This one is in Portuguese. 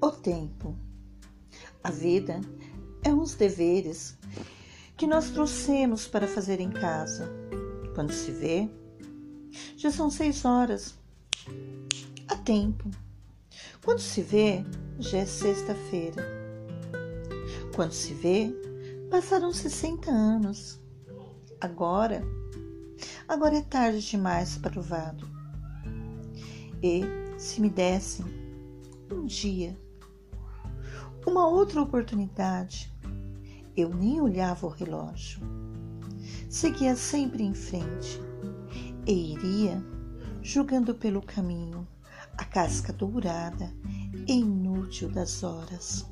O tempo. A vida é uns deveres que nós trouxemos para fazer em casa. Quando se vê, já são seis horas. Há tempo. Quando se vê, já é sexta-feira. Quando se vê, passaram 60 anos. Agora, agora é tarde demais para o vado. E se me dessem um dia uma outra oportunidade, eu nem olhava o relógio. Seguia sempre em frente e iria jogando pelo caminho a casca dourada e inútil das horas.